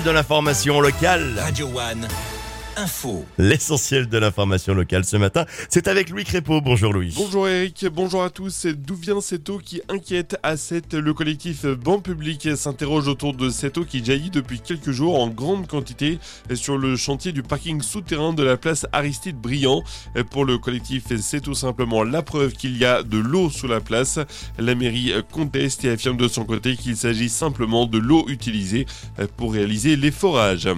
de l'information locale. Radio One, info. L'essentiel de l'information locale ce matin, c'est avec Louis Crépeau. Bonjour Louis. Bonjour Eric, bonjour à tous. D'où vient cette eau qui inquiète à 7 Le collectif Banc Public s'interroge autour de cette eau qui jaillit depuis quelques jours en grande quantité sur le chantier du parking souterrain de la place Aristide Briand. Pour le collectif, c'est tout simplement la preuve qu'il y a de l'eau sous la place. La mairie conteste et affirme de son côté qu'il s'agit simplement de l'eau utilisée pour réaliser les forages.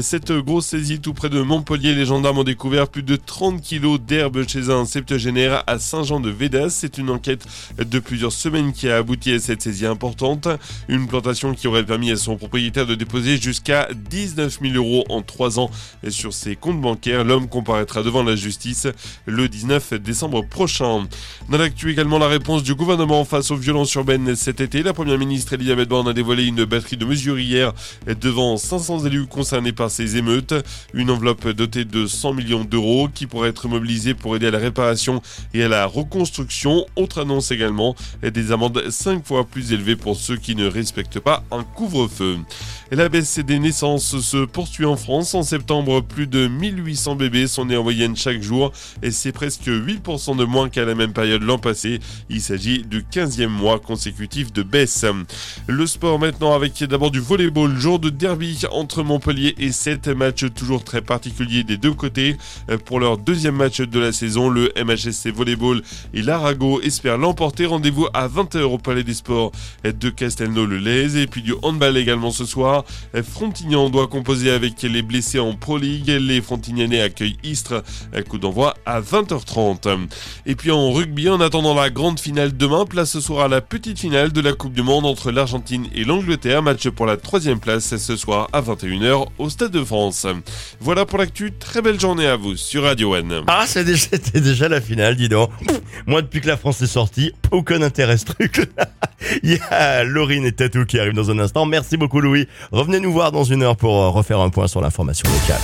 Cette grosse saisie tout près de Montpellier, les gendarmes ont découvert plus de 30 kilos d'herbe chez un septuagénaire à Saint-Jean-de-Védas. C'est une enquête de plusieurs semaines qui a abouti à cette saisie importante. Une plantation qui aurait permis à son propriétaire de déposer jusqu'à 19 000 euros en 3 ans sur ses comptes bancaires. L'homme comparaîtra devant la justice le 19 décembre prochain. Dans l'actu également, la réponse du gouvernement face aux violences urbaines cet été. La première ministre Elisabeth Borne a dévoilé une batterie de mesures hier devant 500 élus concernés par ces émeutes. Une enveloppe dotée de 100 millions d'euros qui pourrait être mobilisée pour aider à la réparation et à la reconstruction. Autre annonce également, des amendes 5 fois plus élevées pour ceux qui ne respectent pas un couvre-feu. La baisse des naissances se poursuit en France. En septembre, plus de 1800 bébés sont nés en moyenne chaque jour et c'est presque 8% de moins qu'à la même période l'an passé. Il s'agit du 15e mois consécutif de baisse. Le sport maintenant avec d'abord du volleyball, jour de derby entre Montpellier et 7 matchs toujours très particuliers des deux côtés. Pour leur deuxième match de la saison, le MHSC Volleyball et l'Arago espèrent l'emporter. Rendez-vous à 20h au Palais des Sports de Castelnau-le-Lez et puis du handball également ce soir. Frontignan doit composer avec les blessés en Pro League. Les Frontignanais accueillent Istres. Coup d'envoi à 20h30. Et puis en rugby, en attendant la grande finale demain, place ce soir à la petite finale de la Coupe du Monde entre l'Argentine et l'Angleterre. Match pour la troisième place ce soir à 21h au Stade de France. Voilà pour l'actu. Très belle journée à vous sur Radio N. Ah, c'est déjà, déjà la finale, dis donc. Moi, depuis que la France est sortie, aucun intérêt ce truc. Il y a Laurine et Tatou qui arrivent dans un instant. Merci beaucoup Louis. Revenez nous voir dans une heure pour euh, refaire un point sur l'information locale.